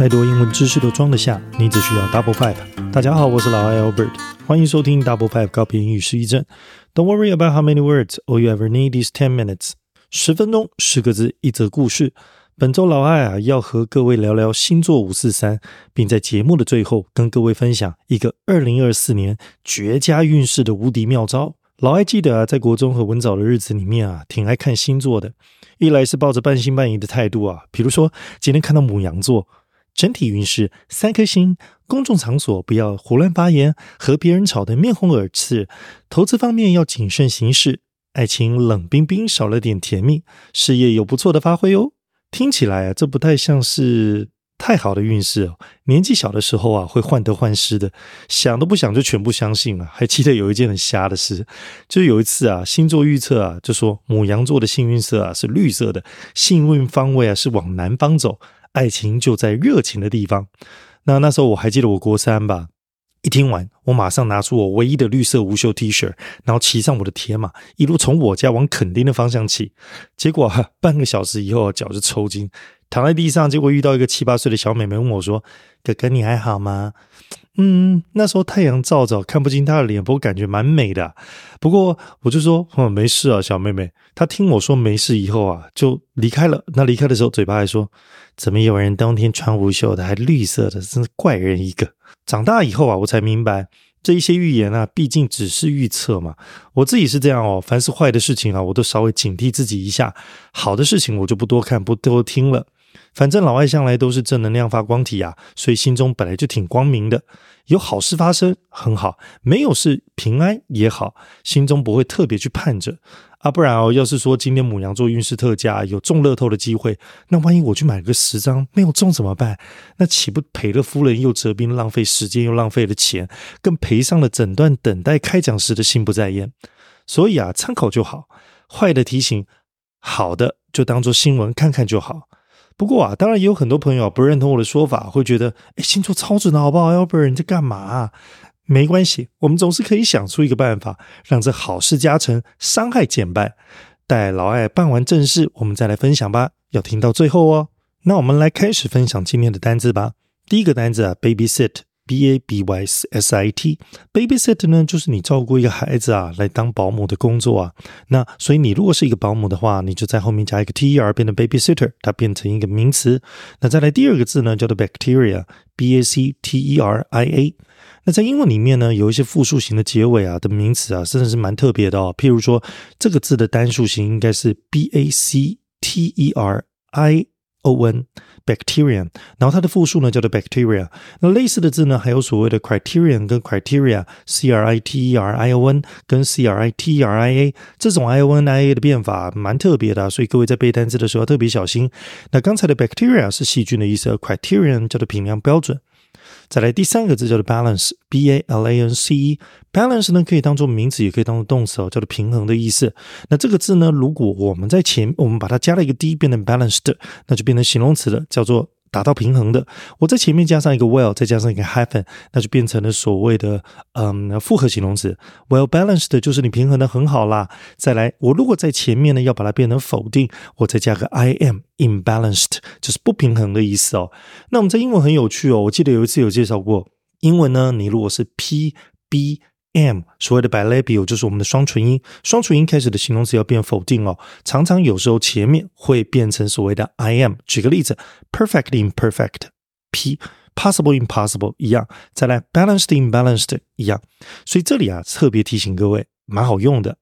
再多英文知识都装得下，你只需要 Double Five。大家好，我是老艾 Albert，欢迎收听 Double Five 高频英语失忆症。Don't worry about how many words, all you ever need is ten minutes。十分钟，十个字，一则故事。本周老艾啊，要和各位聊聊星座五四三，并在节目的最后跟各位分享一个二零二四年绝佳运势的无敌妙招。老艾记得啊，在国中和文藻的日子里面啊，挺爱看星座的。一来是抱着半信半疑的态度啊，比如说今天看到母羊座，整体运势三颗星，公众场所不要胡乱发言，和别人吵得面红耳赤，投资方面要谨慎行事，爱情冷冰冰，少了点甜蜜，事业有不错的发挥哦。听起来啊，这不太像是。太好的运势哦！年纪小的时候啊，会患得患失的，想都不想就全部相信了。还记得有一件很瞎的事，就有一次啊，星座预测啊，就说母羊座的幸运色啊是绿色的，幸运方位啊是往南方走，爱情就在热情的地方。那那时候我还记得我国三吧，一听完，我马上拿出我唯一的绿色无袖 T 恤，然后骑上我的铁马，一路从我家往垦丁的方向骑。结果半个小时以后，脚就抽筋。躺在地上，结果遇到一个七八岁的小妹妹，问我说：“哥哥，你还好吗？”嗯，那时候太阳照照，看不清她的脸，不过感觉蛮美的。不过我就说：“哦，没事啊，小妹妹。”她听我说没事以后啊，就离开了。那离开的时候，嘴巴还说：“怎么有人冬天穿无袖的，还绿色的，真是怪人一个。”长大以后啊，我才明白。这一些预言啊，毕竟只是预测嘛。我自己是这样哦，凡是坏的事情啊，我都稍微警惕自己一下；好的事情我就不多看、不多听了。反正老外向来都是正能量发光体啊，所以心中本来就挺光明的。有好事发生很好，没有事平安也好，心中不会特别去盼着。啊，不然哦，要是说今天母羊座运势特佳，有中乐透的机会，那万一我去买个十张没有中怎么办？那岂不赔了夫人又折兵，浪费时间又浪费了钱，更赔上了整段等待开奖时的心不在焉。所以啊，参考就好，坏的提醒，好的就当做新闻看看就好。不过啊，当然也有很多朋友不认同我的说法，会觉得哎，星座超准的好不好？Albert 你在干嘛？没关系，我们总是可以想出一个办法，让这好事加成，伤害减半。待老艾办完正事，我们再来分享吧。要听到最后哦。那我们来开始分享今天的单字吧。第一个单字啊，babysit b a b y s s i t babysit 呢就是你照顾一个孩子啊，来当保姆的工作啊。那所以你如果是一个保姆的话，你就在后面加一个 t e r，变成 babysitter，它变成一个名词。那再来第二个字呢，叫做 bacteria，b a c t e r i a。那在英文里面呢，有一些复数型的结尾啊的名词啊，真的是蛮特别的哦。譬如说，这个字的单数型应该是 b a c t e r i o n，bacterium，然后它的复数呢叫做 bacteria。那类似的字呢，还有所谓的 criterion 跟 criteria，c r i t e r i o n 跟 c r i t e r i a，这种 i o n i a 的变法蛮特别的，所以各位在背单词的时候要特别小心。那刚才的 bacteria 是细菌的意思，criterion 叫做评量标准。再来第三个字叫做 balance b a l a n c e balance 呢可以当做名词，也可以当做动词哦，叫做平衡的意思。那这个字呢，如果我们在前，我们把它加了一个 d，变成 balanced，那就变成形容词了，叫做。达到平衡的，我在前面加上一个 well，再加上一个 hyphen，那就变成了所谓的嗯复合形容词。well balanced 就是你平衡的很好啦。再来，我如果在前面呢要把它变成否定，我再加个 I am imbalanced，就是不平衡的意思哦。那我们在英文很有趣哦，我记得有一次有介绍过，英文呢你如果是 p b m，所谓的 bilabial 就是我们的双唇音，双唇音开始的形容词要变否定哦，常常有时候前面会变成所谓的 I am。举个例子，perfect imperfect，p possible impossible 一样，再来 balanced imbalanced 一样，所以这里啊特别提醒各位，蛮好用的。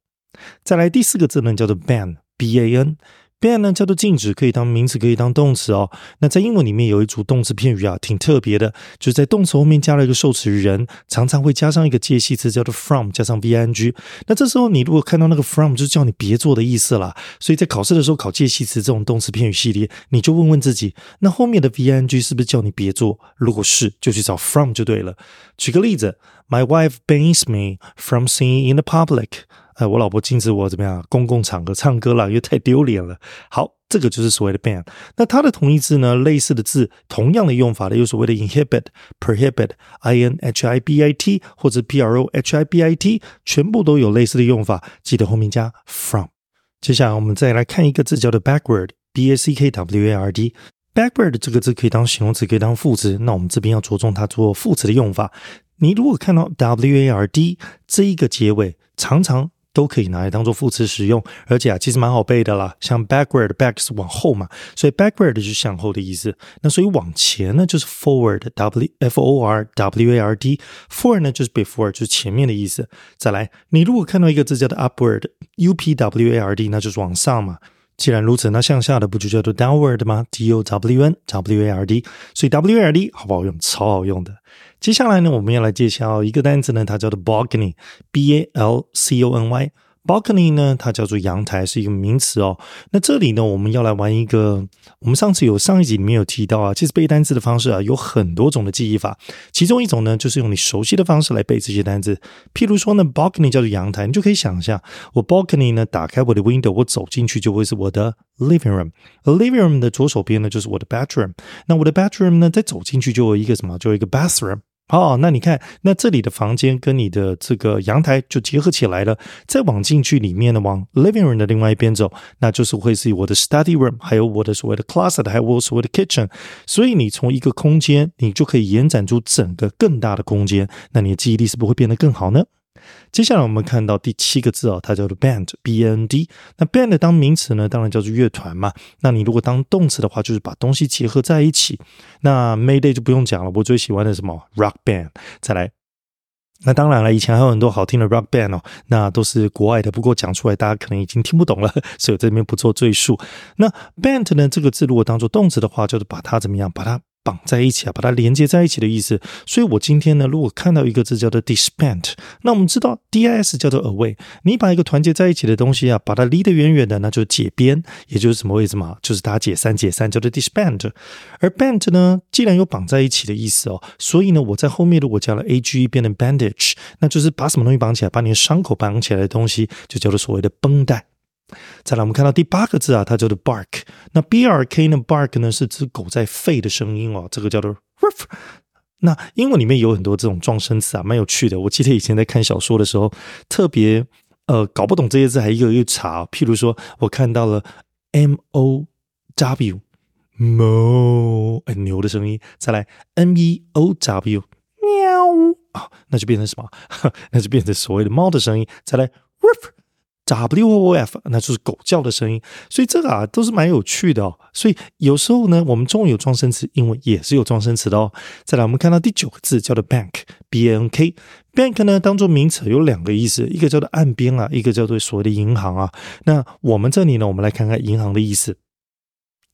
再来第四个字呢叫做 ban，b a n。Ban 呢叫做禁止，可以当名词，可以当动词哦。那在英文里面有一组动词片语啊，挺特别的，就是在动词后面加了一个受词人，常常会加上一个介系词，叫做 from，加上 v i n g。那这时候你如果看到那个 from，就叫你别做的意思啦。所以在考试的时候考介系词这种动词片语系列，你就问问自己，那后面的 v i n g 是不是叫你别做？如果是，就去找 from 就对了。举个例子，My wife bans me from singing in the public。哎，我老婆禁止我怎么样？公共场合唱歌了，因为太丢脸了。好，这个就是所谓的 ban。那它的同义字呢？类似的字，同样的用法的，有所谓的 inhibit、prohibit、i n h i b i t 或者 p r o h i b i t，全部都有类似的用法。记得后面加 from。接下来我们再来看一个字，叫做 backward，b a c k w a r d。backward 这个字可以当形容词，可以当副词。那我们这边要着重它做副词的用法。你如果看到 ward 这一个结尾，常常都可以拿来当做副词使用，而且啊，其实蛮好背的啦。像 backward，back 是往后嘛，所以 backward 就是向后的意思。那所以往前呢，就是 forward，w f o r w a r d，forward 呢就是 before，就是前面的意思。再来，你如果看到一个字叫做 upward，u p w a r d，那就是往上嘛。既然如此，那向下的不就叫做 downward 吗？d o w n w a r d，所以 w a r d 好不好用？超好用的。接下来呢，我们要来介绍一个单词呢，它叫做 balcony，b a l c o n y。Balcony 呢，它叫做阳台，是一个名词哦。那这里呢，我们要来玩一个，我们上次有上一集里面有提到啊，其实背单词的方式啊有很多种的记忆法，其中一种呢就是用你熟悉的方式来背这些单词。譬如说呢，balcony 叫做阳台，你就可以想象，我 balcony 呢打开我的 window，我走进去就会是我的 living room。living room 的左手边呢就是我的 bedroom，那我的 bedroom 呢再走进去就有一个什么，就有一个 bathroom。哦，那你看，那这里的房间跟你的这个阳台就结合起来了。再往进去里面呢，往 living room 的另外一边走，那就是会是我的 study room，还有我的所谓的 closet，还有我所谓的 kitchen。所以你从一个空间，你就可以延展出整个更大的空间。那你的记忆力是不会变得更好呢？接下来我们看到第七个字哦，它叫做 band，b n d。那 band 当名词呢，当然叫做乐团嘛。那你如果当动词的话，就是把东西结合在一起。那 Mayday 就不用讲了，我最喜欢的什么 rock band。再来，那当然了，以前还有很多好听的 rock band 哦，那都是国外的。不过讲出来大家可能已经听不懂了，所以我这边不做赘述。那 band 呢这个字如果当做动词的话，就是把它怎么样，把它。绑在一起啊，把它连接在一起的意思。所以我今天呢，如果看到一个字叫做 disband，那我们知道 D I S 叫做 away。你把一个团结在一起的东西啊，把它离得远远的，那就是解编，也就是什么意思嘛？就是它解散，解散叫做 disband。而 band 呢，既然有绑在一起的意思哦，所以呢，我在后面如果加了 a g 变成 bandage，那就是把什么东西绑起来，把你的伤口绑起来的东西，就叫做所谓的绷带。再来，我们看到第八个字啊，它叫做 bark。那 b r k 呢，bark 呢是指狗在吠的声音哦，这个叫做 ruff。那英文里面有很多这种撞声词啊，蛮有趣的。我记得以前在看小说的时候，特别呃搞不懂这些字，还一个一个查。譬如说，我看到了 m o w，mo，很牛的声音。再来 m e o w，喵啊，那就变成什么？那就变成所谓的猫的声音。再来 ruff。Woof，那就是狗叫的声音，所以这个啊都是蛮有趣的哦。所以有时候呢，我们中文有装声词，英文也是有装声词的哦。再来，我们看到第九个字叫做 bank，B A N K。bank 呢当做名词有两个意思，一个叫做岸边啊，一个叫做所谓的银行啊。那我们这里呢，我们来看看银行的意思。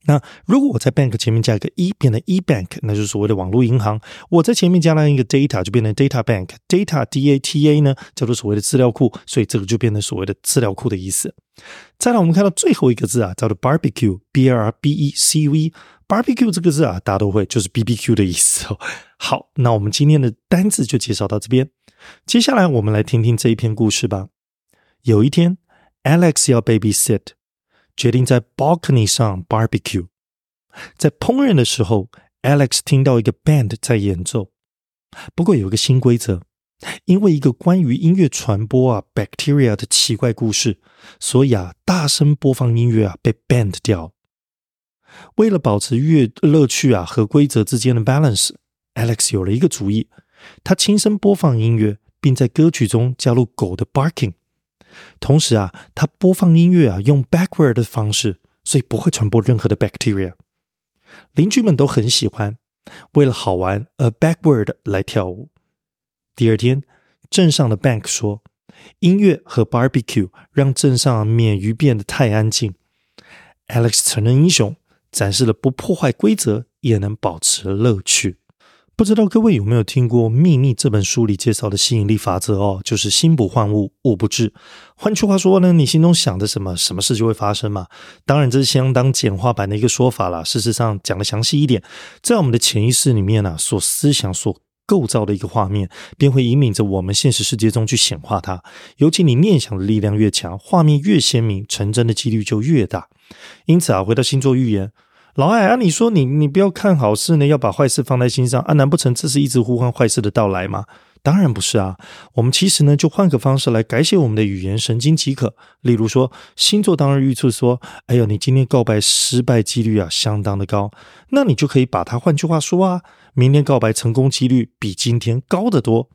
那如果我在 bank 前面加一个 e，变成 e bank，那就是所谓的网络银行。我在前面加了一个 data，就变成 data bank。data d a t a 呢，叫做所谓的资料库，所以这个就变成所谓的资料库的意思。再来，我们看到最后一个字啊，叫做 barbecue，b r b e c u e，barbecue 这个字啊，大家都会，就是 b b q 的意思哦。好，那我们今天的单字就介绍到这边。接下来我们来听听这一篇故事吧。有一天，Alex 要 babysit。决定在 balcony 上 barbecue。在烹饪的时候，Alex 听到一个 band 在演奏。不过有个新规则，因为一个关于音乐传播啊 bacteria 的奇怪故事，所以啊大声播放音乐啊被 banned 掉。为了保持乐乐趣啊和规则之间的 balance，Alex 有了一个主意，他轻声播放音乐，并在歌曲中加入狗的 barking。同时啊，他播放音乐啊，用 backward 的方式，所以不会传播任何的 bacteria。邻居们都很喜欢，为了好玩而 backward 来跳舞。第二天，镇上的 bank 说，音乐和 barbecue 让镇上免于变得太安静。Alex 承认英雄，展示了不破坏规则也能保持乐趣。不知道各位有没有听过《秘密》这本书里介绍的吸引力法则哦？就是心不换物，物不至。换句话说呢，你心中想的什么，什么事就会发生嘛。当然，这是相当简化版的一个说法啦。事实上，讲的详细一点，在我们的潜意识里面呢，所思想所构造的一个画面，便会引领着我们现实世界中去显化它。尤其你念想的力量越强，画面越鲜明，成真的几率就越大。因此啊，回到星座预言。老艾啊，你说你你不要看好事呢，要把坏事放在心上啊？难不成这是一直呼唤坏事的到来吗？当然不是啊。我们其实呢，就换个方式来改写我们的语言神经即可。例如说，星座当日预测说：“哎呦，你今天告白失败几率啊，相当的高。”那你就可以把它换句话说啊，明天告白成功几率比今天高得多。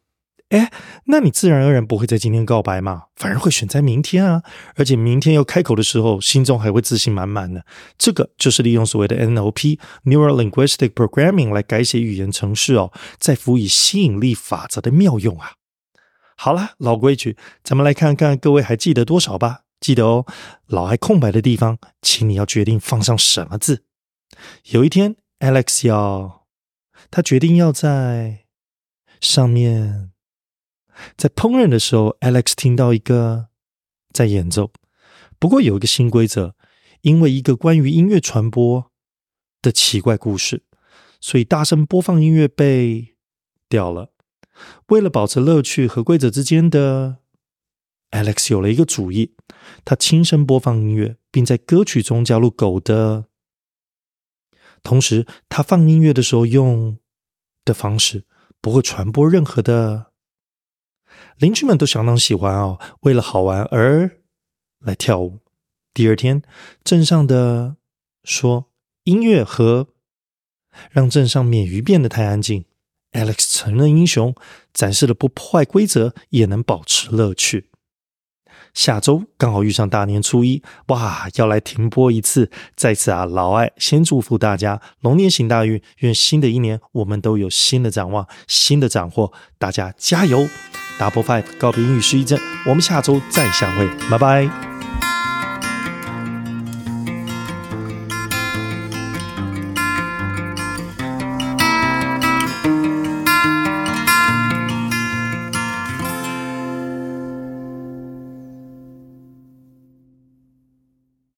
哎，那你自然而然不会在今天告白嘛，反而会选在明天啊！而且明天要开口的时候，心中还会自信满满的。这个就是利用所谓的 NLP（Neural Linguistic Programming） 来改写语言程式哦，再辅以吸引力法则的妙用啊！好了，老规矩，咱们来看看各位还记得多少吧？记得哦，老爱空白的地方，请你要决定放上什么字。有一天，Alex 要，他决定要在上面。在烹饪的时候，Alex 听到一个在演奏。不过有一个新规则，因为一个关于音乐传播的奇怪故事，所以大声播放音乐被掉了。为了保持乐趣和规则之间的，Alex 有了一个主意，他轻声播放音乐，并在歌曲中加入狗的。同时，他放音乐的时候用的方式不会传播任何的。邻居们都相当喜欢哦，为了好玩而来跳舞。第二天，镇上的说音乐和让镇上免于变得太安静。Alex 承认英雄，展示了不破坏规则也能保持乐趣。下周刚好遇上大年初一，哇，要来停播一次。在此啊，老艾先祝福大家龙年行大运，愿新的一年我们都有新的展望、新的斩获。大家加油！Double Five 告别英语失忆症，我们下周再相会，拜拜。